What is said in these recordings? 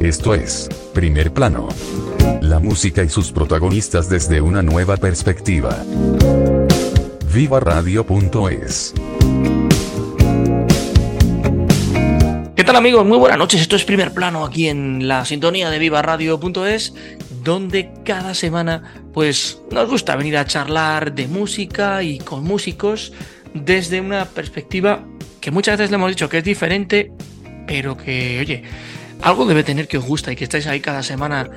Esto es Primer Plano. La música y sus protagonistas desde una nueva perspectiva. Viva Radio.es ¿Qué tal amigos? Muy buenas noches. Esto es Primer Plano aquí en la sintonía de Viva Radio.es, donde cada semana pues nos gusta venir a charlar de música y con músicos desde una perspectiva que muchas veces le hemos dicho que es diferente, pero que, oye, algo debe tener que os gusta y que estáis ahí cada semana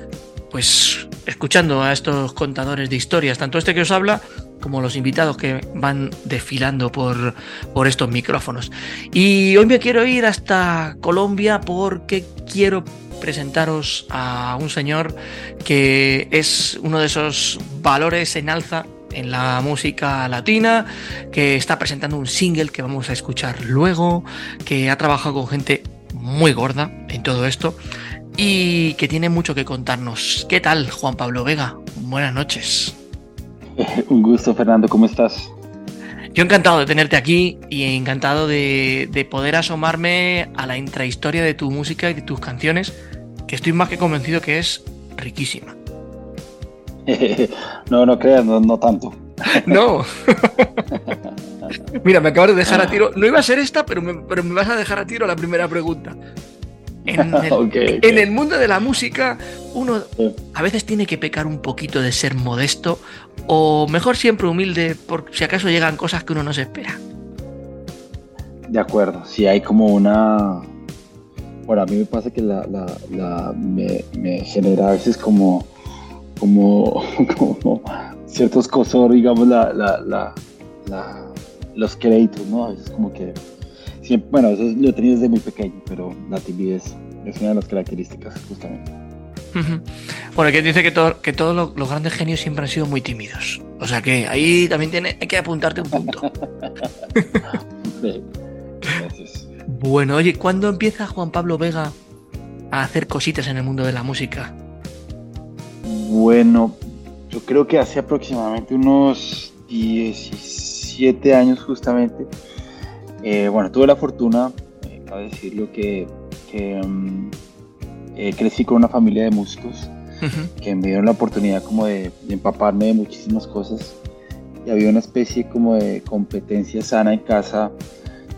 pues escuchando a estos contadores de historias, tanto este que os habla como los invitados que van desfilando por, por estos micrófonos. Y hoy me quiero ir hasta Colombia porque quiero presentaros a un señor que es uno de esos valores en alza en la música latina, que está presentando un single que vamos a escuchar luego, que ha trabajado con gente muy gorda en todo esto y que tiene mucho que contarnos. ¿Qué tal, Juan Pablo Vega? Buenas noches. Un gusto, Fernando, ¿cómo estás? Yo encantado de tenerte aquí y encantado de, de, poder asomarme a la intrahistoria de tu música y de tus canciones, que estoy más que convencido que es riquísima. no, no creas, no, no tanto. no. Mira, me acabas de dejar a tiro. No iba a ser esta, pero me, pero me vas a dejar a tiro la primera pregunta. En el, okay, okay. en el, mundo de la música, uno a veces tiene que pecar un poquito de ser modesto, o mejor siempre humilde, por si acaso llegan cosas que uno no se espera. De acuerdo, si hay como una. Bueno, a mí me pasa que la, la, la me, me, genera a veces como, como, como ciertos cosor, digamos, la, la, los créditos, ¿no? A veces como que Siempre, bueno, eso lo he tenido desde muy pequeño, pero la timidez es una de las características, justamente. Uh -huh. Bueno, que dice que, todo, que todos los, los, grandes genios siempre han sido muy tímidos. O sea que ahí también tiene, hay que apuntarte un punto. sí. Gracias. Bueno, oye, ¿cuándo empieza Juan Pablo Vega a hacer cositas en el mundo de la música? Bueno, yo creo que hace aproximadamente unos 17 años justamente eh, bueno, tuve la fortuna, eh, cabe decirlo, que, que um, eh, crecí con una familia de músicos uh -huh. que me dieron la oportunidad como de, de, empaparme de muchísimas cosas y había una especie como de competencia sana en casa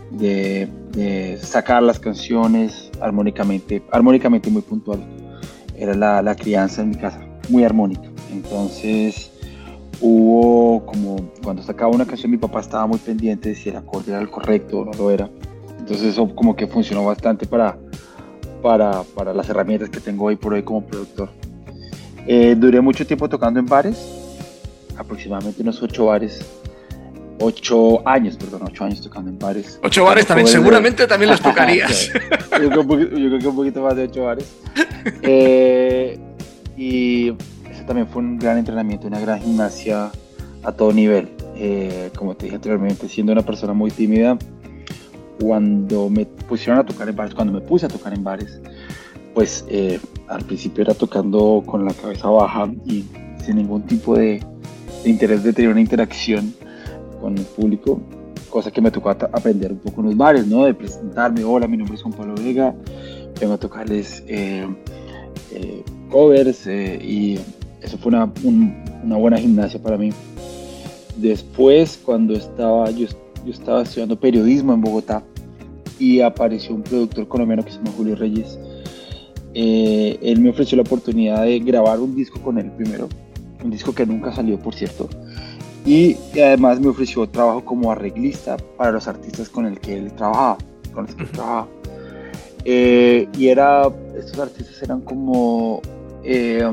de, de sacar las canciones armónicamente, armónicamente muy puntual. Era la, la crianza en mi casa, muy armónica. Entonces hubo como cuando sacaba una canción mi papá estaba muy pendiente de si el acorde era el correcto o no lo era entonces eso como que funcionó bastante para para, para las herramientas que tengo hoy por hoy como productor eh, duré mucho tiempo tocando en bares aproximadamente unos ocho bares ocho años, perdón, ocho años tocando en bares. Ocho bares también, seguramente también los tocarías. yo, creo poquito, yo, creo que un poquito más de ocho bares. Eh, y también fue un gran entrenamiento, una gran gimnasia a todo nivel. Eh, como te dije anteriormente, siendo una persona muy tímida, cuando me pusieron a tocar en bares, cuando me puse a tocar en bares, pues eh, al principio era tocando con la cabeza baja y sin ningún tipo de, interés de tener una interacción con el público, cosa que me tocó aprender un poco en los bares, ¿no? De presentarme, hola, mi nombre es Juan Pablo Vega, vengo a tocarles eh, covers y eso fue una, un, una, buena gimnasia para mí. Después, cuando estaba, yo, yo, estaba estudiando periodismo en Bogotá y apareció un productor colombiano que se llama Julio Reyes. Eh, él me ofreció la oportunidad de grabar un disco con él primero, un disco que nunca salió, por cierto. Y, y además me ofreció trabajo como arreglista para los artistas con el que él trabajaba, con los que él trabajaba. Eh, y era, estos artistas eran como eh,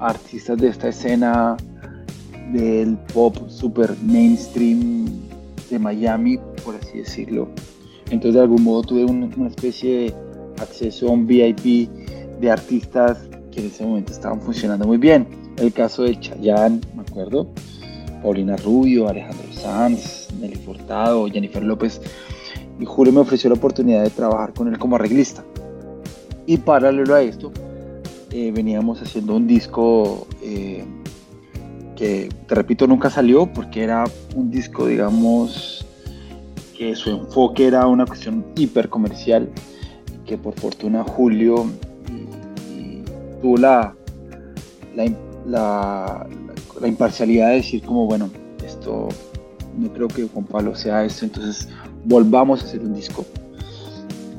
artistas de esta escena del pop super mainstream de Miami, por así decirlo. Entonces de algún modo tuve un, una especie de, acceso a un VIP de artistas que en ese momento estaban funcionando muy bien. El caso de Chayanne, me acuerdo, Paulina Rubio, Alejandro Sanz, Nelly Furtado, Jennifer López. Y Julio me ofreció la oportunidad de trabajar con él como arreglista. Y paralelo a esto, eh, veníamos haciendo un disco eh, que, te repito, nunca salió porque era un disco, digamos, que su enfoque era una cuestión hiper comercial, que por fortuna Julio tuvo la, la, la, imparcialidad de decir como, bueno, esto no creo que Juan Pablo sea esto, entonces volvamos a hacer un disco.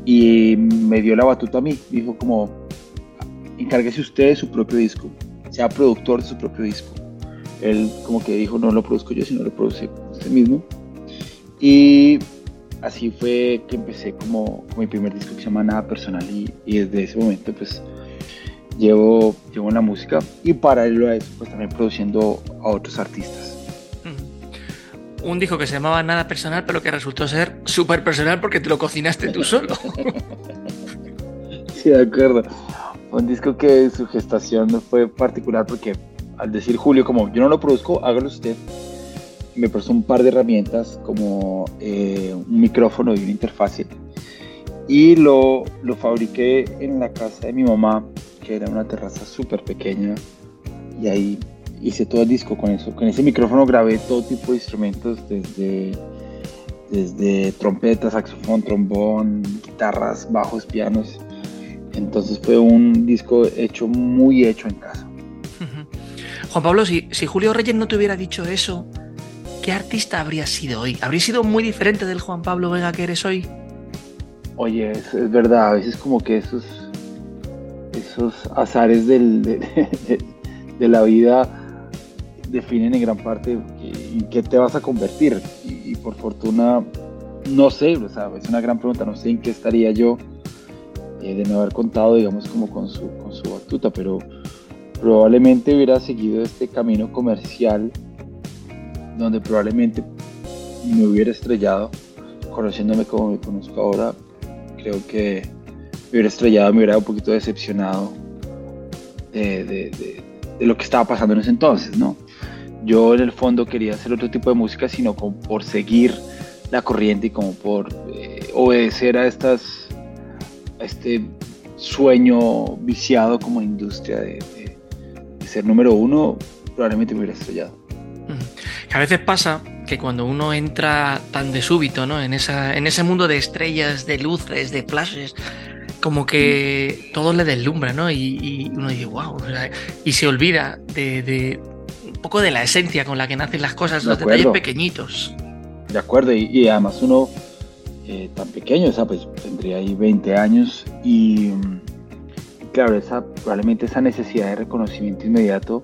Y me dio la batuta a mí, dijo como, encárguese usted de su propio disco, sea productor de su propio disco. Él como que dijo, no lo produzco yo, sino lo produce usted mismo. Y así fue que empecé como, mi primer disco que se llama Nada Personal y, y desde ese momento pues llevo, llevo la música y paralelo a eso pues también produciendo a otros artistas. Un disco que se llamaba Nada Personal pero que resultó ser súper personal porque te lo cocinaste tú solo. sí, de acuerdo. Un disco que su gestación fue particular porque al decir Julio como yo no lo produzco, hágalo usted me prestó un par de herramientas como eh, un micrófono y una interfaz y lo, lo fabriqué en la casa de mi mamá que era una terraza súper pequeña y ahí hice todo el disco con eso. Con ese micrófono grabé todo tipo de instrumentos desde, desde trompeta, saxofón, trombón, guitarras, bajos, pianos. Entonces fue un disco hecho muy hecho en casa. Juan Pablo, si, si Julio Reyes no te hubiera dicho eso, ¿qué artista habría sido hoy? ¿Habría sido muy diferente del Juan Pablo Vega que eres hoy? Oye, es, es verdad, a veces como que esos, esos azares del, de, la vida definen en gran parte en qué te vas a convertir. Y, por fortuna, no sé, o sea, es una gran pregunta, no sé en qué estaría yo eh, de no haber contado, digamos, como con su, con su batuta, pero probablemente hubiera seguido este camino comercial donde probablemente me hubiera estrellado, conociéndome como me conozco ahora, creo que me hubiera estrellado, me hubiera un poquito decepcionado de, lo que estaba pasando en ese entonces, ¿no? Yo en el fondo quería hacer otro tipo de música, sino como por seguir la corriente y como por eh, obedecer a estas este sueño viciado como industria de, de ser número uno, probablemente me hubiera estrellado a veces pasa que cuando uno entra tan de súbito, ¿no? En, esa, en ese mundo de estrellas, de luces, de flashes, como que todo le deslumbra, ¿no? Y, uno dice, wow, y se olvida de, un poco de la esencia con la que nacen las cosas, los detalles pequeñitos. De acuerdo, y, además uno eh, tan pequeño, o sea, pues tendría ahí 20 años y claro, esa, probablemente esa necesidad de reconocimiento inmediato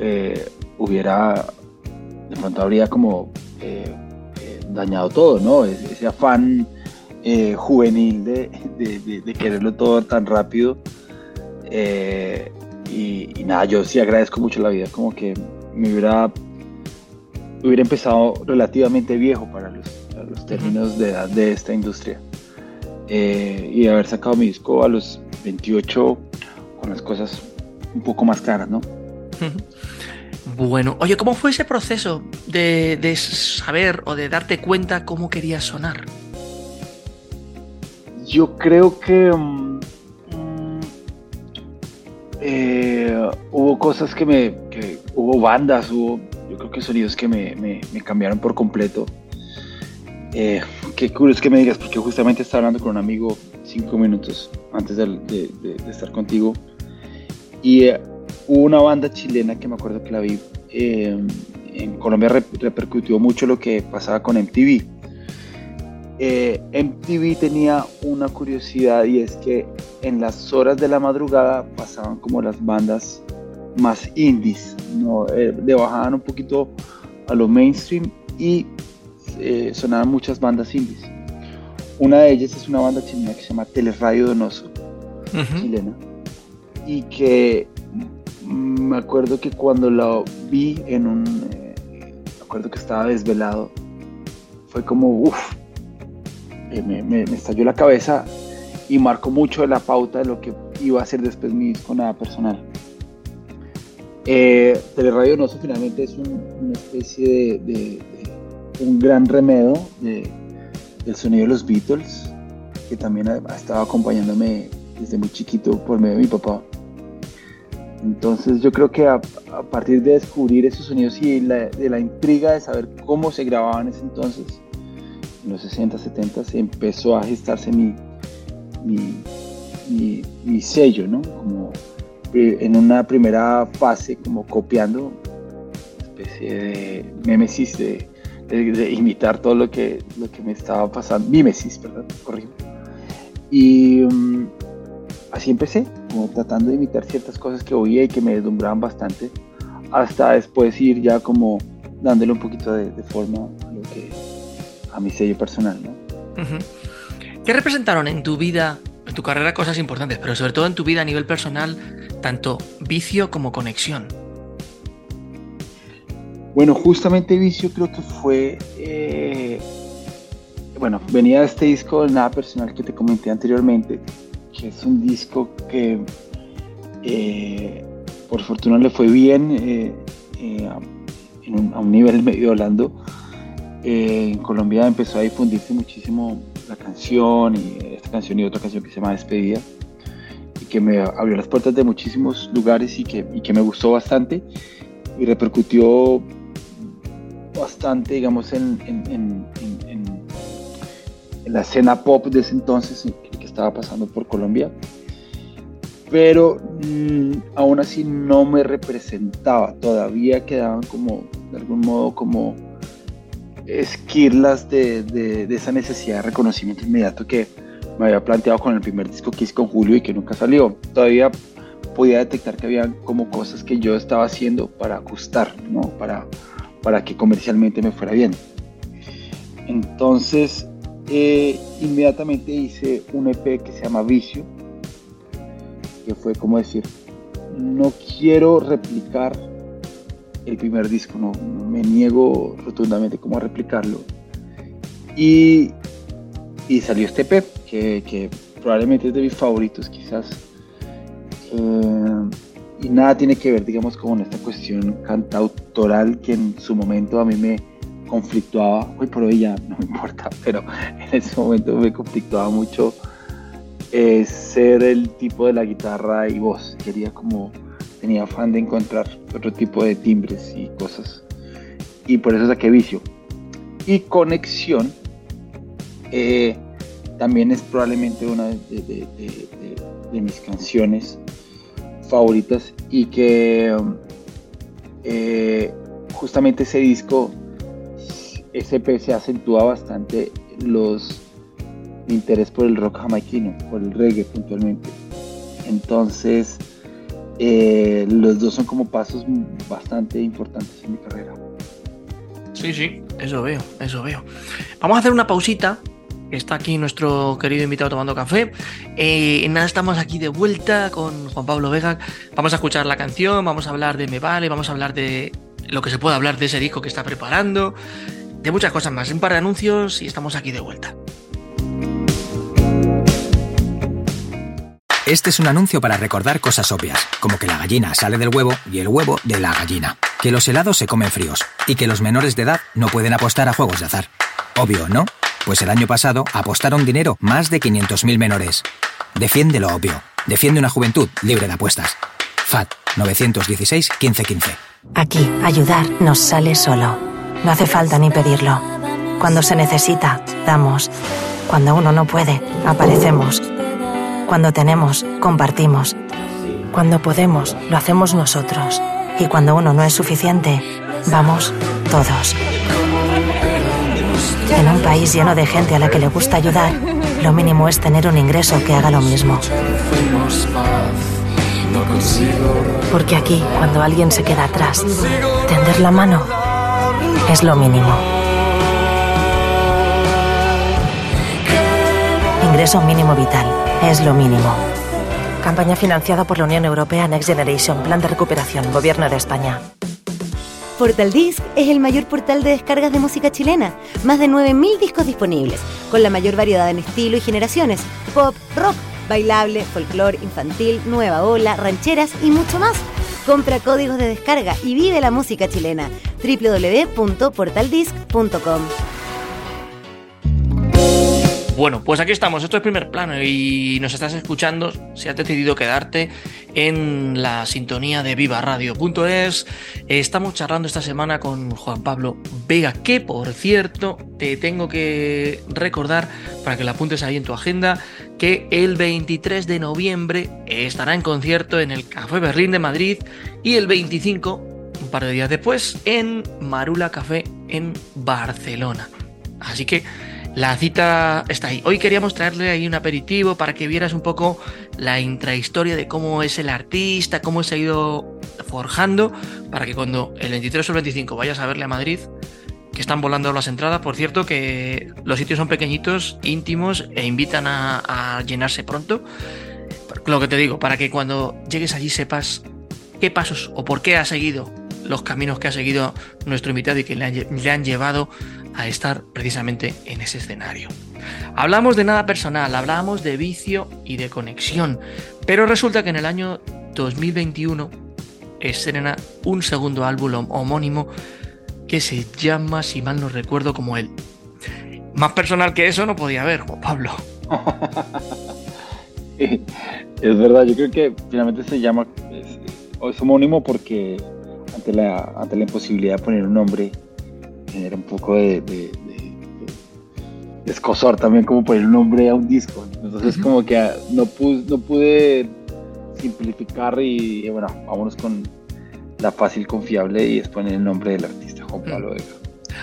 eh, hubiera de pronto habría como eh, dañado todo, ¿no? Ese afán juvenil de, quererlo todo tan rápido. Y, nada, yo sí agradezco mucho la vida, como que me hubiera, hubiera empezado relativamente viejo para los, los términos de edad de esta industria. y haber sacado mi disco a los 28 con las cosas un poco más claras, ¿no? Bueno, oye, ¿cómo fue ese proceso de, saber o de darte cuenta cómo querías sonar? Yo creo que mm, eh, hubo cosas que me. hubo bandas, hubo. Yo creo que sonidos que me, cambiaron por completo. Eh, qué curioso que me digas, porque justamente estaba hablando con un amigo cinco minutos antes de, estar contigo. Y. Eh, hubo una banda chilena que me acuerdo que la vi eh, en Colombia repercutió mucho lo que pasaba con MTV. Eh, MTV tenía una curiosidad y es que en las horas de la madrugada pasaban como las bandas más indies, ¿no? Le bajaban un poquito a lo mainstream y sonaban muchas bandas indies. Una de ellas es una banda chilena que se llama Teleradio Donoso, chilena, y que me acuerdo que cuando lo vi en un... Eh, me acuerdo que estaba desvelado. Fue como, uff, eh, me, estalló la cabeza y marcó mucho de la pauta de lo que iba a ser después mi disco Nada Personal. Eh, Teleradio Noso finalmente es una especie de, un gran remedio del sonido de los Beatles, que también ha, estado acompañándome desde muy chiquito por medio de mi papá. Entonces yo creo que a, partir de descubrir esos sonidos y de la intriga de saber cómo se grababan en ese entonces, en los 60, 70, se empezó a gestarse mi, mi, mi, sello, ¿no? Como eh, en una primera fase, como copiando, especie de memesis de, de, imitar todo lo que, lo que me estaba pasando, mimesis, perdón, corrijo. Y um, así empecé, como tratando de imitar ciertas cosas que oía y que me deslumbraban bastante, hasta después ir ya como dándole un poquito de, forma a, lo que, a mi sello personal. ¿no? ¿Qué representaron en tu vida, en tu carrera, cosas importantes, pero sobre todo en tu vida a nivel personal, tanto vicio como conexión? Bueno, justamente Vicio creo que fue, eh, bueno, venía de este disco Nada Personal que te comenté anteriormente, que es un disco que eh, por fortuna le fue bien eh, a un nivel medio hablando. en Colombia empezó a difundirse muchísimo la canción y esta canción y otra canción que se llama Despedida y que me abrió las puertas de muchísimos lugares y que, y que me gustó bastante y repercutió bastante, digamos, en, en, la escena pop de ese entonces que estaba pasando por Colombia. Pero mm, aún así no me representaba, todavía quedaban como, de algún modo, como esquirlas de, de, esa necesidad de reconocimiento inmediato que me había planteado con el primer disco que hice con Julio y que nunca salió. Todavía podía detectar que había como cosas que yo estaba haciendo para ajustar, ¿no? Para, para que comercialmente me fuera bien. Entonces, eh, inmediatamente hice un EP que se llama Vicio, que fue como decir, no quiero replicar el primer disco, no, me niego rotundamente como a replicarlo. Y, y salió este EP, que, probablemente es de mis favoritos quizás. Eh, y nada tiene que ver, digamos, con esta cuestión cantautoral que en su momento a mí me conflictuaba, hoy por hoy ya no me importa, pero en ese momento me conflictuaba mucho eh, ser el tipo de la guitarra y voz. Quería como, tenía afán de encontrar otro tipo de timbres y cosas. Y por eso saqué vicio. Y conexión eh, también es probablemente una de mis canciones favoritas y que eh, justamente ese disco, SP se acentúa bastante los interés por el rock jamaiquino, por el reggae puntualmente. Entonces, eh, los dos son como pasos bastante importantes en mi carrera. Sí, sí, eso veo, eso veo. Vamos a hacer una pausita Está aquí nuestro querido invitado tomando café. Eh, nada, estamos aquí de vuelta con Juan Pablo Vega. Vamos a escuchar la canción, vamos a hablar de Me Vale, vamos a hablar de lo que se puede hablar de ese disco que está preparando, de muchas cosas más. Un par de anuncios y estamos aquí de vuelta. Este es un anuncio para recordar cosas obvias, como que la gallina sale del huevo y el huevo de la gallina, que los helados se comen fríos y que los menores de edad no pueden apostar a juegos de azar. Obvio, ¿no? Pues el año pasado apostaron dinero más de 500.000 menores. Defiende lo obvio. Defiende una juventud libre de apuestas. FAT 916 1515. Aquí, ayudar nos sale solo. No hace falta ni pedirlo. Cuando se necesita, damos. Cuando uno no puede, aparecemos. Cuando tenemos, compartimos. Cuando podemos, lo hacemos nosotros. Y cuando uno no es suficiente, vamos todos. En un país lleno de gente a la que le gusta ayudar, lo mínimo es tener un ingreso que haga lo mismo. Porque aquí, cuando alguien se queda atrás, tender la mano es lo mínimo. Ingreso mínimo vital es lo mínimo. Campaña financiada por la Unión Europea Next Generation, Plan de Recuperación, Gobierno de España. Portal Disc es el mayor portal de descargas de música chilena. Más de 9.000 discos disponibles, con la mayor variedad en estilo y generaciones. Pop, rock, bailable, folclore, infantil, nueva ola, rancheras y mucho más. Compra códigos de descarga y vive la música chilena. www.portaldisc.com bueno, pues aquí estamos, esto es primer plano y nos estás escuchando si has decidido quedarte en la sintonía de vivaradio.es. Estamos charlando esta semana con Juan Pablo Vega, que por cierto te tengo que recordar para que lo apuntes ahí en tu agenda que el 23 de noviembre estará en concierto en el Café Berlín de Madrid y el 25, un par de días después, en Marula Café en Barcelona. Así que la cita está ahí. Hoy queríamos traerle ahí un aperitivo para que vieras un poco la intrahistoria de cómo es el artista, cómo se ha ido forjando, para que cuando el 23 o el 25 vayas a verle a Madrid, que están volando las entradas, por cierto, que los sitios son pequeñitos, íntimos e invitan a, llenarse pronto. Lo que te digo, para que cuando llegues allí sepas qué pasos o por qué ha seguido los caminos que ha seguido nuestro invitado y que le han llevado a estar precisamente en ese escenario. Hablamos de nada personal, hablamos de vicio y de conexión, pero resulta que en el año 2021 estrena un segundo álbum homónimo que se llama, si mal no recuerdo, como él. Más personal que eso no podía haber, Juan Pablo. es verdad, yo creo que finalmente se llama, es, homónimo porque ante la, ante la imposibilidad de poner un nombre genera un poco de, de, escosor también como poner un nombre a un disco. Entonces como que ah, no pude, no pude simplificar y, bueno, vámonos con la fácil, confiable y es poner el nombre del artista, Juan Pablo Vega.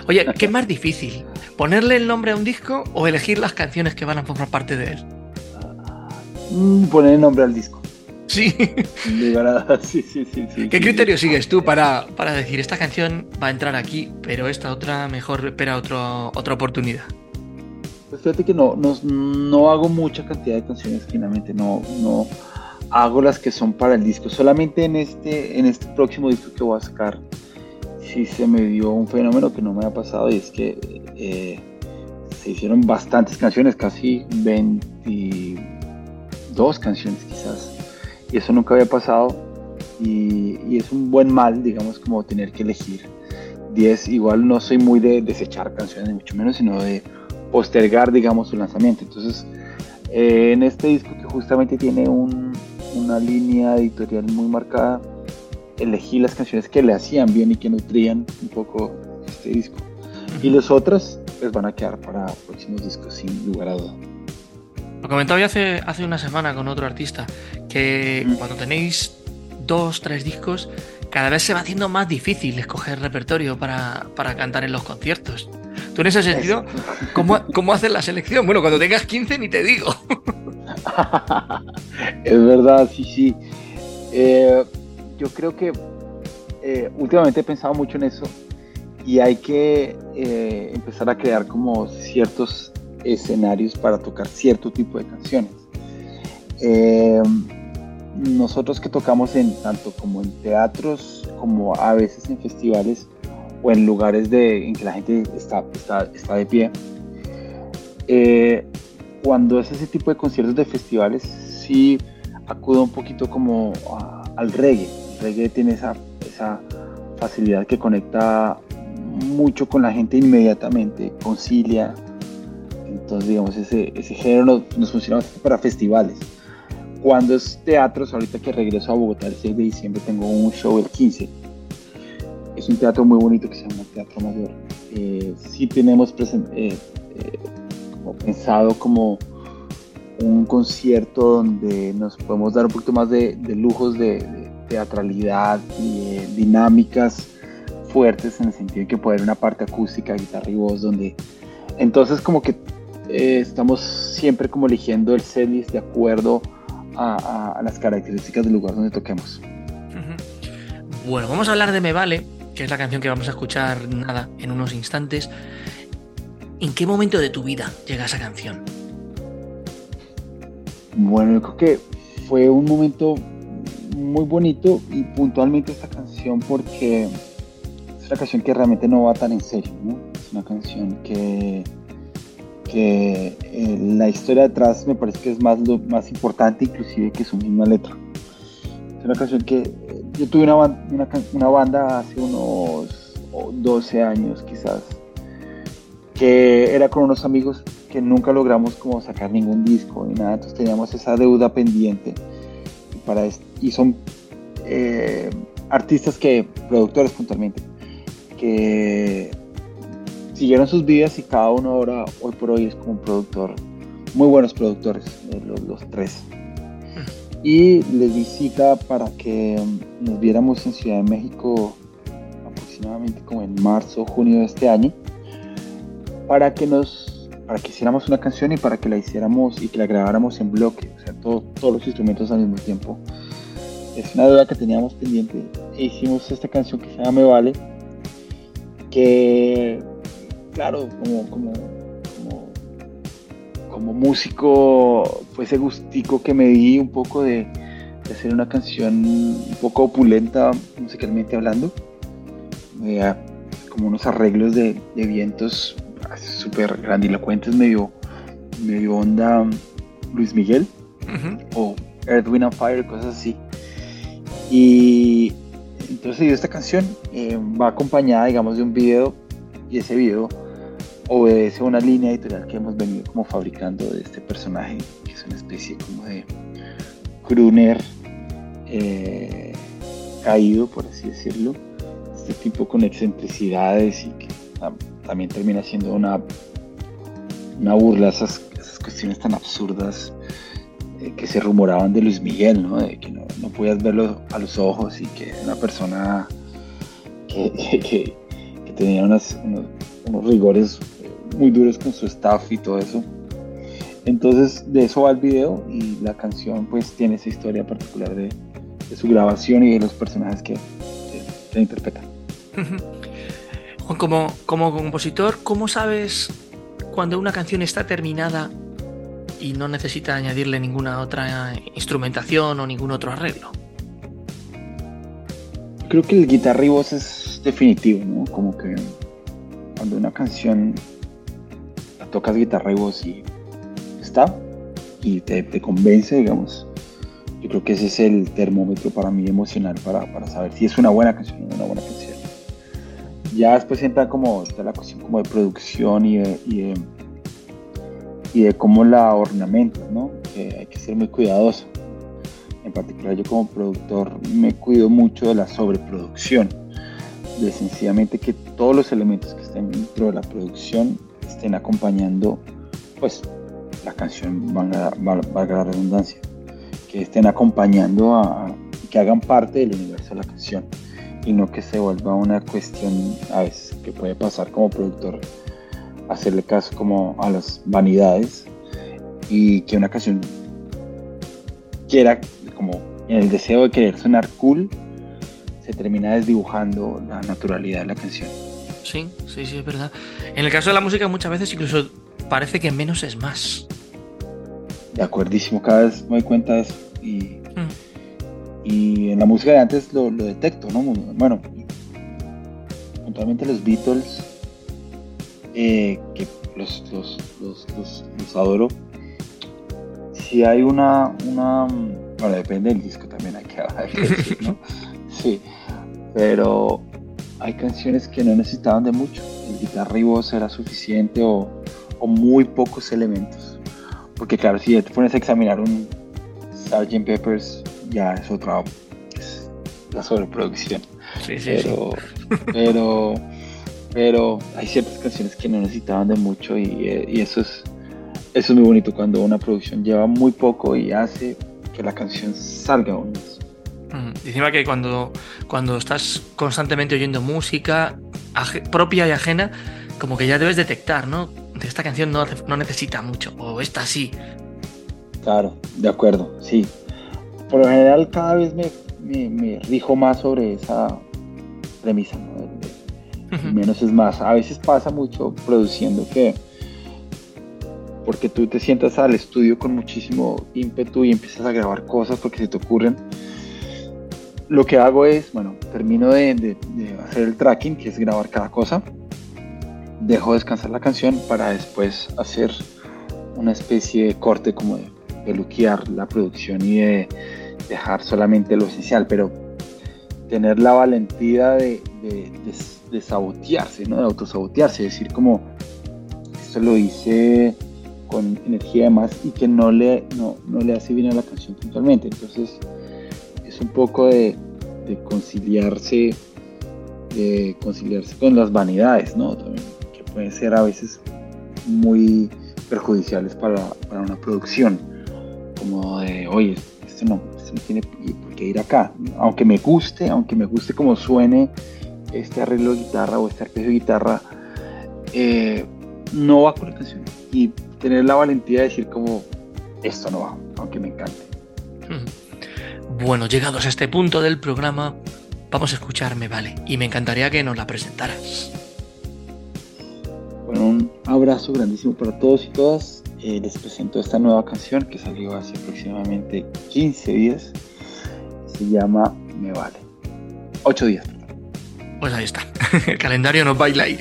Oye, ¿qué es más difícil? ¿Ponerle el nombre a un disco o elegir las canciones que van a formar parte de él? Mm, poner el nombre al disco. Sí. sí, sí, sí, ¿Qué criterio sigues tú para, para, decir esta canción va a entrar aquí, pero esta otra mejor espera otro, otra oportunidad? Pues fíjate que no, no, no, hago mucha cantidad de canciones finalmente, no, no hago las que son para el disco. Solamente en este, en este próximo disco que voy a sacar, sí se me dio un fenómeno que no me ha pasado y es que eh, se hicieron bastantes canciones, casi 22 canciones quizás y eso nunca había pasado y, es un buen mal, digamos, como tener que elegir 10. Igual no soy muy de desechar canciones, ni mucho menos, sino de postergar, digamos, su lanzamiento. Entonces, eh, en este disco que justamente tiene una línea editorial muy marcada, elegí las canciones que le hacían bien y que nutrían un poco este disco. Y los otros pues van a quedar para próximos discos sin lugar a duda. Lo comentaba hace, hace una semana con otro artista, que mm. cuando tenéis dos, tres discos, cada vez se va haciendo más difícil escoger repertorio para, cantar en los conciertos. Tú en ese sentido, ¿cómo, ¿cómo, haces la selección? Bueno, cuando tengas 15 ni te digo. es verdad, sí, sí. Eh, yo creo que eh, últimamente he pensado mucho en eso y hay que eh, empezar a crear como ciertos escenarios para tocar cierto tipo de canciones. Eh, nosotros que tocamos en tanto como en teatros como a veces en festivales o en lugares de, en que la gente está, está, de pie, eh, cuando es ese tipo de conciertos de festivales, sí acudo un poquito como al reggae. El reggae tiene esa, esa facilidad que conecta mucho con la gente inmediatamente, concilia, entonces, digamos, ese, ese género nos, nos funciona para festivales. Cuando es teatros, ahorita que regreso a Bogotá el 6 de diciembre, tengo un show el 15. Es un teatro muy bonito que se llama Teatro Mayor. Eh, sí tenemos eh, eh, como pensado como un concierto donde nos podemos dar un poquito más de, lujos de, teatralidad y dinámicas fuertes en el sentido de que puede haber una parte acústica, guitarra y voz, donde entonces como que eh, estamos siempre como eligiendo el setlist de acuerdo a, las características del lugar donde toquemos. Bueno, vamos a hablar de Me Vale, que es la canción que vamos a escuchar nada en unos instantes. ¿En qué momento de tu vida llega esa canción? Bueno, yo creo que fue un momento muy bonito y puntualmente esta canción porque es una canción que realmente no va tan en serio, ¿no? Es una canción que, que eh, la historia detrás me parece que es más, lo, más importante inclusive que su misma letra. Es una canción que eh, yo tuve una, una, una banda hace unos 12 años quizás, que era con unos amigos que nunca logramos como sacar ningún disco ni nada, entonces teníamos esa deuda pendiente y, para, y son eh, artistas que, productores puntualmente, que siguieron sus vidas y cada uno ahora, hoy por hoy, es como un productor, muy buenos productores, eh, los, tres. Y les visita para que nos viéramos en Ciudad de México aproximadamente como en marzo, junio de este año, para que nos para que hiciéramos una canción y para que la hiciéramos y que la grabáramos en bloque, o sea, todo, todos los instrumentos al mismo tiempo. Es una deuda que teníamos pendiente. E hicimos esta canción que se llama Me Vale, que claro, como, como, como, músico fue ese gustico que me di un poco de, hacer una canción un poco opulenta musicalmente hablando, eh, como unos arreglos de, vientos súper grandilocuentes, medio, medio onda Luis Miguel o Earth, Wind and Fire, cosas así. Y entonces esta canción eh, va acompañada, digamos, de un video y ese video obedece a una línea editorial que hemos venido como fabricando de este personaje, que es una especie como de crooner eh, caído, por así decirlo. Este tipo con excentricidades y que también termina siendo una, una burla esas, esas cuestiones tan absurdas eh, que se rumoraban de Luis Miguel, ¿no? De que no, no podías verlo a los ojos y que una persona que, que, tenía unos, unos, rigores muy duros con su staff y todo eso. Entonces de eso va el video y la canción pues tiene esa historia particular de, de su grabación y de los personajes que, que, interpretan. Juan, como, como compositor, ¿cómo sabes cuando una canción está terminada y no necesita añadirle ninguna otra instrumentación o ningún otro arreglo. Creo que el guitarra y voz es definitivo, ¿no? Como que cuando una canción la tocas guitarra y voz y está y te, convence, digamos. Yo creo que ese es el termómetro para mí emocional para, saber si es una buena canción o una buena canción. Ya después entra como está la cuestión como de producción y de y de cómo la ornamentas, ¿no? Que hay que ser muy cuidadoso. En particular yo como productor me cuido mucho de la sobreproducción, de sencillamente que todos los elementos que estén dentro de la producción estén acompañando, pues, la canción, valga, valga la redundancia, que estén acompañando a, que hagan parte del universo de la canción y no que se vuelva una cuestión a veces que puede pasar como productor hacerle caso como a las vanidades y que una canción quiera como en el deseo de querer sonar cool se termina desdibujando la naturalidad de la canción. Sí, sí, sí, es verdad. En el caso de la música muchas veces incluso parece que menos es más. De acuerdísimo, cada vez me doy cuenta de eso. Y, mm. y en la música de antes lo, lo detecto, ¿no? Bueno, puntualmente los Beatles eh, que los, los, los, adoro. Si hay una, una, bueno, depende del disco también, hay que, decir, ¿no? Sí, pero hay canciones que no necesitaban de mucho. El guitarra y voz era suficiente o, o muy pocos elementos. Porque claro, si te pones a examinar un Sgt. Peppers, ya es otra, es la sobreproducción. Sí, sí, pero, pero pero hay ciertas canciones que no necesitaban de mucho y, eso, es, eso es muy bonito cuando una producción lleva muy poco y hace que la canción salga aún Mm, encima que cuando, cuando estás constantemente oyendo música propia y ajena, como que ya debes detectar, ¿no? Esta canción no, no necesita mucho, o esta sí. Claro, de acuerdo, sí. Por lo general cada vez me, me, me rijo más sobre esa premisa, ¿no? menos es más. A veces pasa mucho produciendo que porque tú te sientas al estudio con muchísimo ímpetu y empiezas a grabar cosas porque se te ocurren. Lo que hago es, bueno, termino de, hacer el tracking, que es grabar cada cosa, dejo descansar la canción para después hacer una especie de corte como de peluquear la producción y de dejar solamente lo esencial, pero tener la valentía de- de sabotearse, ¿no? de autosabotearse, decir como esto lo hice con energía de más y que no le, no, no le hace bien a la canción puntualmente. Entonces es un poco de, de conciliarse, de conciliarse con las vanidades, ¿no? Que pueden ser a veces muy perjudiciales para, para una producción. Como de, oye, esto no, esto no tiene por qué ir acá. Aunque me guste, aunque me guste como suene este arreglo de guitarra o este arpegio de guitarra, eh, no va con la canción. Y tener la valentía de decir como, esto no va, aunque me encante. Bueno, llegados a este punto del programa, vamos a escucharme, vale. Y me encantaría que nos la presentaras. Bueno, un abrazo grandísimo para todos y todas. Eh, les presento esta nueva canción que salió hace aproximadamente 15 días. Se llama Me Vale. 8 días. Pues ahí está. El calendario nos baila ahí.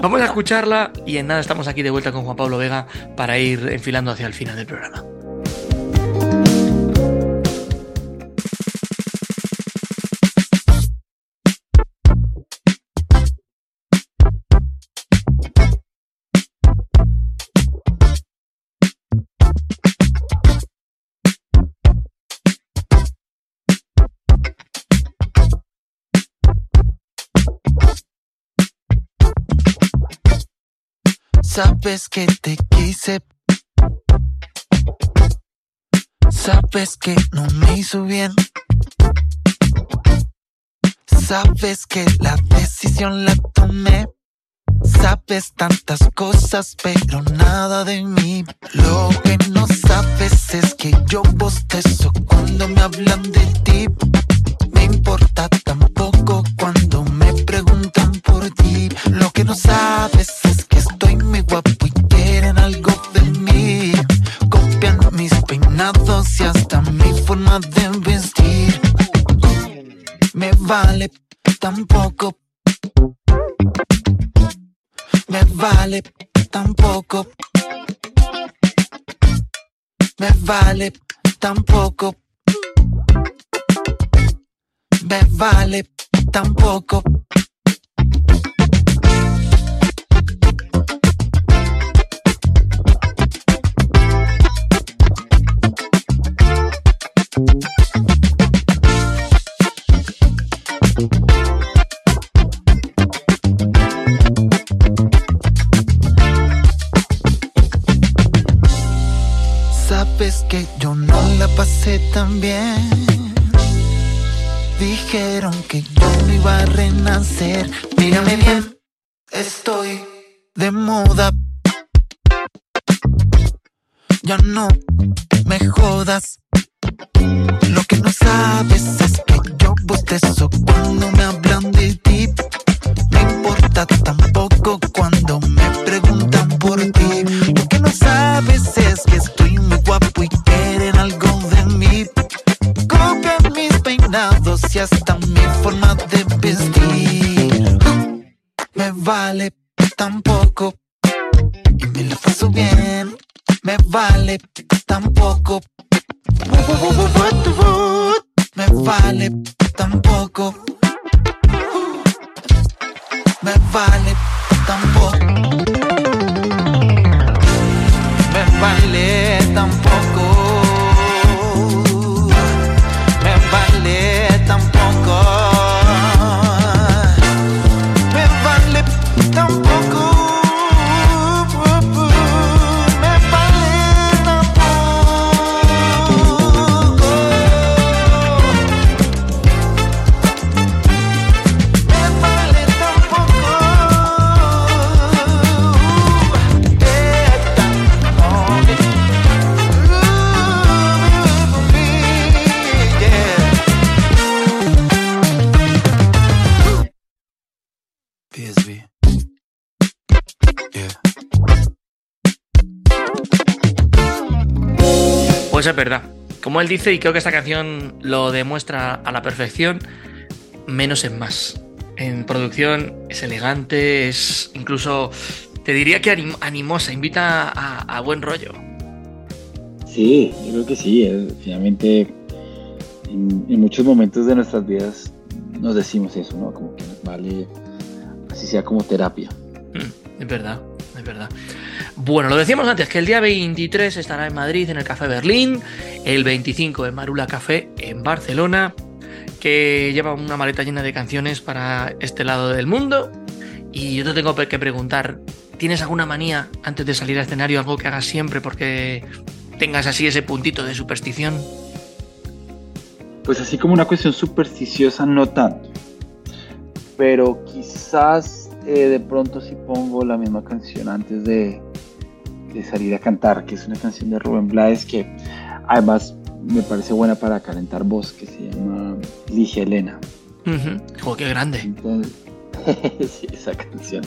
Vamos a escucharla y en nada estamos aquí de vuelta con Juan Pablo Vega para ir enfilando hacia el final del programa. Sabes que te quise. Sabes que no me hizo bien. Sabes que la decisión la tomé. Sabes tantas cosas, pero nada de mí. Lo que no sabes es que yo bostezo cuando me hablan de ti. Me importa tampoco cuando me preguntan por ti. Lo que no sabes es que de vestir. Me vale tampoco. Me vale tampoco. Me vale tampoco. Me vale tampoco. Tan bien. Dijeron que yo no iba a renacer. Mírame bien, estoy de moda. Ya no me jodas. Lo que no sabes es que yo bostezo cuando me hablan de ti. Me importa tampoco y hasta mi forma de vestir. Me vale tampoco. Y me la paso bien. Me vale tampoco. Me vale tampoco. Me vale tampoco. Me vale Es verdad. como él dice, y creo que esta canción lo demuestra a la perfección, menos es más. En producción es elegante, es incluso, te diría que animosa, invita a, buen rollo. Sí, yo creo que sí. finalmente, en, muchos momentos de nuestras vidas nos decimos eso, ¿no? Como que nos vale, así sea como terapia. Mm, es verdad, es verdad. Bueno, lo decíamos antes, que el día 23 estará en Madrid, en el Café Berlín, el 25 en Marula Café, en Barcelona, que lleva una maleta llena de canciones para este lado del mundo. Y yo te tengo que preguntar, ¿tienes alguna manía antes de salir al escenario, algo que hagas siempre porque tengas así ese puntito de superstición? Pues así como una cuestión supersticiosa, no tanto. Pero quizás eh, de pronto si pongo la misma canción antes de, de salir a cantar, que es una canción de Rubén Blades que además me parece buena para calentar voz, que se llama Ligia Elena. Uh qué grande. sí, esa canción.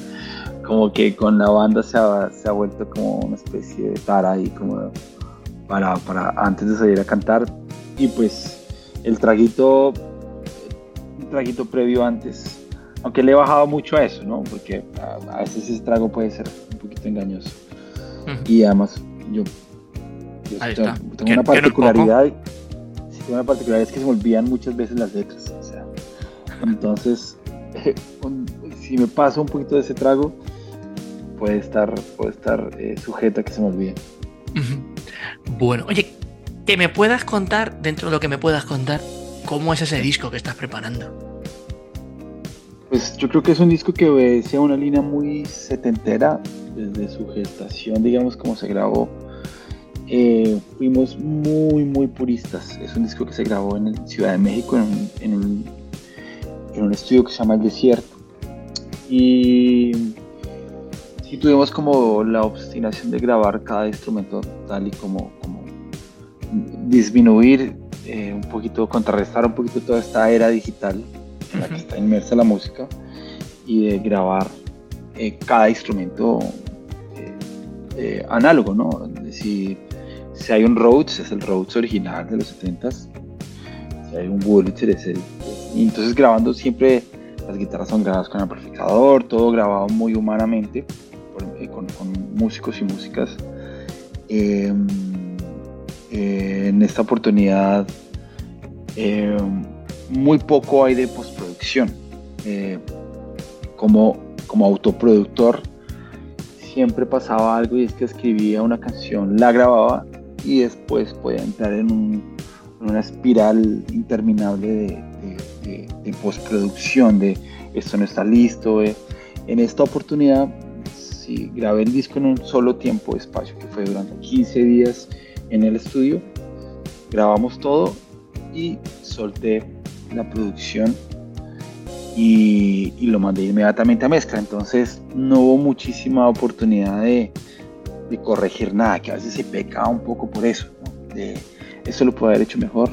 Como que con la banda se ha, se ha vuelto como una especie de tara ahí, como para, para antes de salir a cantar. Y pues el traguito, un traguito previo antes, aunque le he bajado mucho a eso, ¿no? Porque a, a veces ese trago puede ser un poquito engañoso. Y además, yo, tengo, una particularidad. tengo una particularidad es que se me olvidan muchas veces las letras. entonces, si me paso un poquito de ese trago, puede estar, puede estar eh, sujeta a que se me olvide. Bueno, oye, que me puedas contar, dentro de lo que me puedas contar, cómo es ese disco que estás preparando. Pues yo creo que es un disco que obedece a una línea muy setentera, desde su gestación, digamos, como se grabó. Eh, fuimos muy, muy puristas. Es un disco que se grabó en Ciudad de México, en, un, en, un, estudio que se llama El Desierto. Y sí tuvimos como la obstinación de grabar cada instrumento tal y como, como disminuir eh, un poquito, contrarrestar un poquito toda esta era digital en la que está inmersa la música y de grabar eh, cada instrumento eh, eh, análogo, ¿no? Si, si hay un Rhodes, es el Rhodes original de los 70s, si hay un Wurlitzer, es el... Y entonces grabando siempre, las guitarras son grabadas con amplificador, todo grabado muy humanamente, con, músicos y músicas. Em, en esta oportunidad em, muy poco hay de postproducción. Como, como autoproductor siempre pasaba algo y es que escribía una canción, la grababa y después podía entrar en, una espiral interminable de, postproducción, de esto no está listo. Eh. En esta oportunidad sí, grabé el disco en un solo tiempo de espacio, que fue durante 15 días en el estudio. Grabamos todo y solté la producción y, lo mandé inmediatamente a mezcla. Entonces no hubo muchísima oportunidad de, corregir nada, que a veces se peca un poco por eso. De, eso lo puedo haber hecho mejor.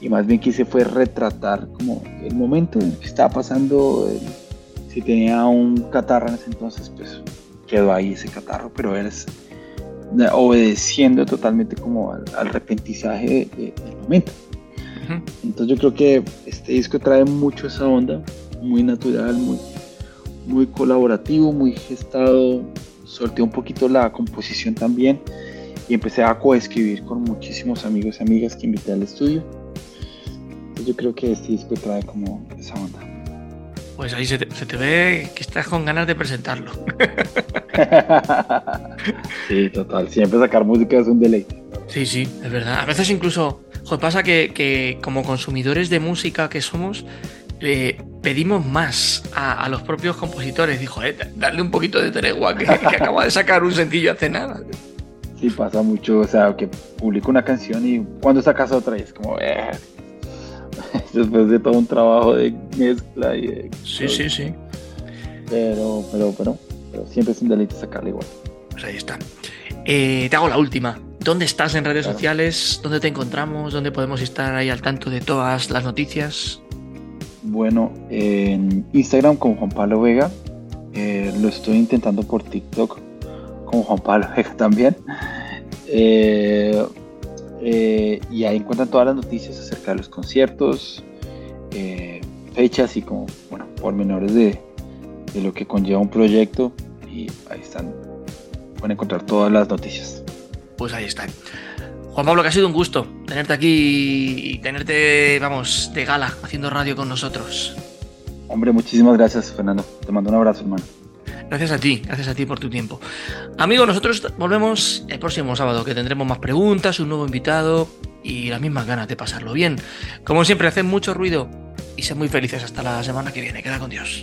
Y más bien quise fue retratar como el momento en que estaba pasando. si tenía un catarro en ese entonces, pues quedó ahí ese catarro, pero eres obedeciendo totalmente como al, al repentizaje del momento. Entonces yo creo que este disco trae mucho esa onda, muy natural, muy, muy colaborativo, muy gestado. Solté un poquito la composición también y empecé a coescribir con muchísimos amigos y amigas que invité al estudio. Entonces yo creo que este disco trae como esa onda. Pues ahí se te, ve que estás con ganas de presentarlo. sí, total. Siempre sacar música es un deleite. Sí, sí, es verdad. A veces incluso Joder, pasa que, como consumidores de música que somos, pedimos más a, los propios compositores. Dijo, eh, darle un poquito de tregua, que, acaba de sacar un sencillo hace nada. Sí, pasa mucho, o sea, que publico una canción y cuando sacas otra y es como, eh, después de todo un trabajo de mezcla y de... Sí, sí, sí. Pero, pero, pero, pero siempre es un delito sacarla igual. Pues ahí está. Eh, te hago la última. ¿Dónde estás en redes sociales? ¿Dónde te encontramos? ¿Dónde podemos estar ahí al tanto de todas las noticias? Bueno, en Instagram como Juan Pablo Vega. Eh, lo estoy intentando por TikTok como Juan Pablo Vega también. Eh, eh, y ahí encuentran todas las noticias acerca de los conciertos, fechas y como, bueno, pormenores de, de lo que conlleva un proyecto y ahí están, pueden encontrar todas las noticias. Pues ahí están. Juan Pablo, que ha sido un gusto tenerte aquí y tenerte, vamos, de gala haciendo radio con nosotros. Hombre, muchísimas gracias, Fernando. Te mando un abrazo, hermano. Gracias a ti, gracias a ti por tu tiempo. Amigos, nosotros volvemos el próximo sábado, que tendremos más preguntas, un nuevo invitado y las mismas ganas de pasarlo bien. Como siempre, hacen mucho ruido y sean muy felices hasta la semana que viene. Queda con Dios.